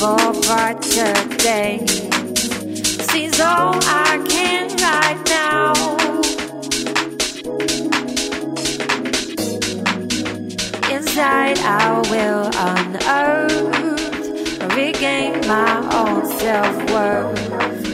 yesterday. Seems all I can right now. Inside, I will unearth, regain my own self worth.